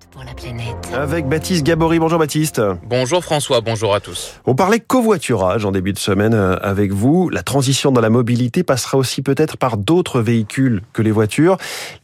minutes pour la planète. Avec Baptiste Gabory. Bonjour Baptiste. Bonjour François, bonjour à tous. On parlait covoiturage en début de semaine euh, avec vous. La transition dans la mobilité passera aussi peut-être par d'autres véhicules que les voitures.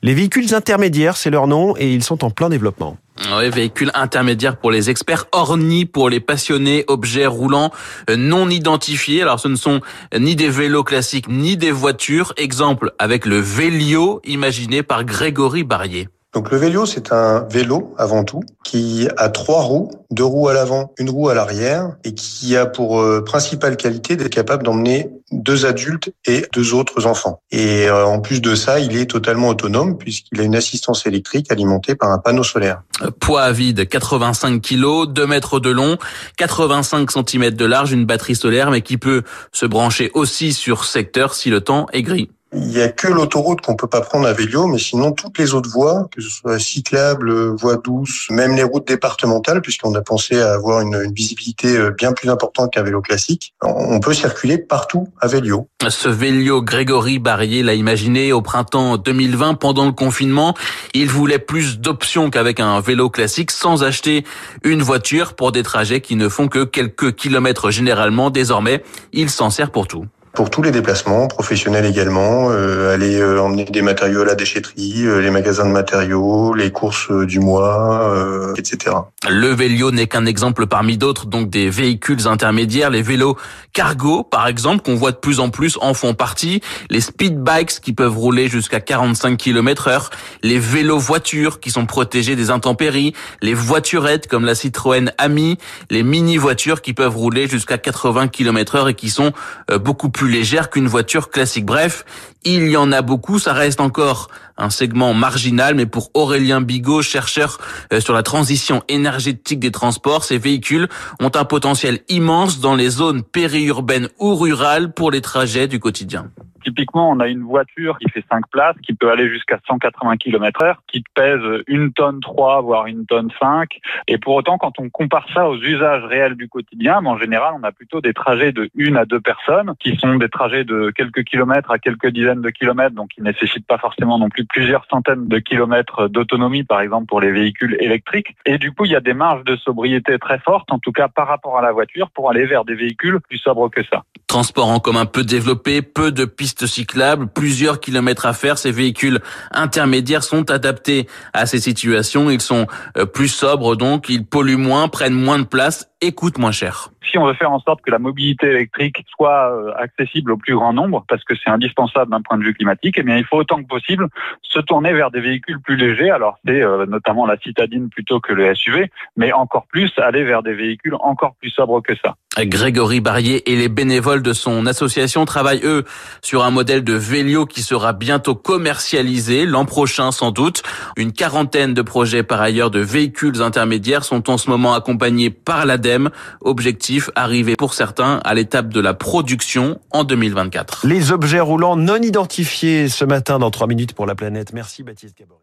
Les véhicules intermédiaires, c'est leur nom et ils sont en plein développement. Oui, véhicule intermédiaire pour les experts, ornis pour les passionnés, objets roulants euh, non identifiés. Alors ce ne sont ni des vélos classiques ni des voitures. Exemple avec le Vélio imaginé par Grégory Barrier. Donc le vélo, c'est un vélo avant tout qui a trois roues, deux roues à l'avant, une roue à l'arrière, et qui a pour euh, principale qualité d'être capable d'emmener deux adultes et deux autres enfants. Et euh, en plus de ça, il est totalement autonome puisqu'il a une assistance électrique alimentée par un panneau solaire. Euh, poids à vide, 85 kg, 2 mètres de long, 85 cm de large, une batterie solaire, mais qui peut se brancher aussi sur secteur si le temps est gris. Il n'y a que l'autoroute qu'on peut pas prendre à vélo, mais sinon toutes les autres voies, que ce soit cyclables, voies douces, même les routes départementales, puisqu'on a pensé à avoir une, visibilité euh, bien plus importante qu'un vélo classique, on peut circuler partout à vélo. Ce vélo, Grégory Barrier l'a imaginé au printemps 2020 pendant le confinement. Il voulait plus d'options qu'avec un vélo classique sans acheter une voiture pour des trajets qui ne font que quelques kilomètres généralement. Désormais, il s'en sert pour tout pour tous les déplacements, professionnels également, euh, aller euh, emmener des matériaux à la déchetterie, euh, les magasins de matériaux, les courses du mois, etc. Le vélo n'est qu'un exemple parmi d'autres, donc des véhicules intermédiaires. Les vélos cargo, par exemple, qu'on voit de plus en plus, en font partie. Les speed bikes qui peuvent rouler jusqu'à 45 km heure. Les vélos voitures qui sont protégés des intempéries. Les voiturettes comme la Citroën Ami. Les mini voitures qui peuvent rouler jusqu'à 80 km heure et qui sont beaucoup plus légère qu'une voiture classique. Bref, il y en a beaucoup, ça reste encore un segment marginal, mais pour Aurélien Bigot, chercheur euh, sur la transition énergétique des transports, ces véhicules ont un potentiel immense dans les zones périurbaines ou rurales pour les trajets du quotidien. Typiquement, on a une voiture qui fait 5 places, qui peut aller jusqu'à 180 km heure, qui pèse une tonne 3, voire une tonne 5. Et pour autant, quand on compare ça aux usages réels du quotidien, en général, on a plutôt des trajets de une à deux personnes, qui sont des trajets de quelques kilomètres à quelques dizaines de kilomètres, donc qui nécessitent pas forcément non plus plusieurs centaines de kilomètres d'autonomie, par exemple, pour les véhicules électriques. Et du coup, il y a des marges de sobriété très fortes, en tout cas par rapport à la voiture, pour aller vers des véhicules plus sobres que ça. Transport en commun peu développé, peu de pistes cyclables, plusieurs kilomètres à faire. Ces véhicules intermédiaires sont adaptés à ces situations. Ils sont euh, plus sobres donc, ils polluent moins, prennent moins de place et coûtent moins cher si on veut faire en sorte que la mobilité électrique soit euh, accessible au plus grand nombre, parce que c'est indispensable d'un point de vue climatique, eh bien, il faut autant que possible se tourner vers des véhicules plus légers. Alors, c'est euh, notamment la citadine plutôt que le SUV, mais encore plus aller vers des véhicules encore plus sobres que ça. Grégory Barrier et les bénévoles de son association travaillent, eux, sur un modèle de vélo qui sera bientôt commercialisé l'an prochain sans doute. Une quarantaine de projets par ailleurs de véhicules intermédiaires sont en ce moment accompagnés par l'ADEME. Objectif arriver pour certains à l'étape de la production en 2024. Les objets roulants non identifiés ce matin dans 3 minutes pour la planète. Merci Baptiste Gabory.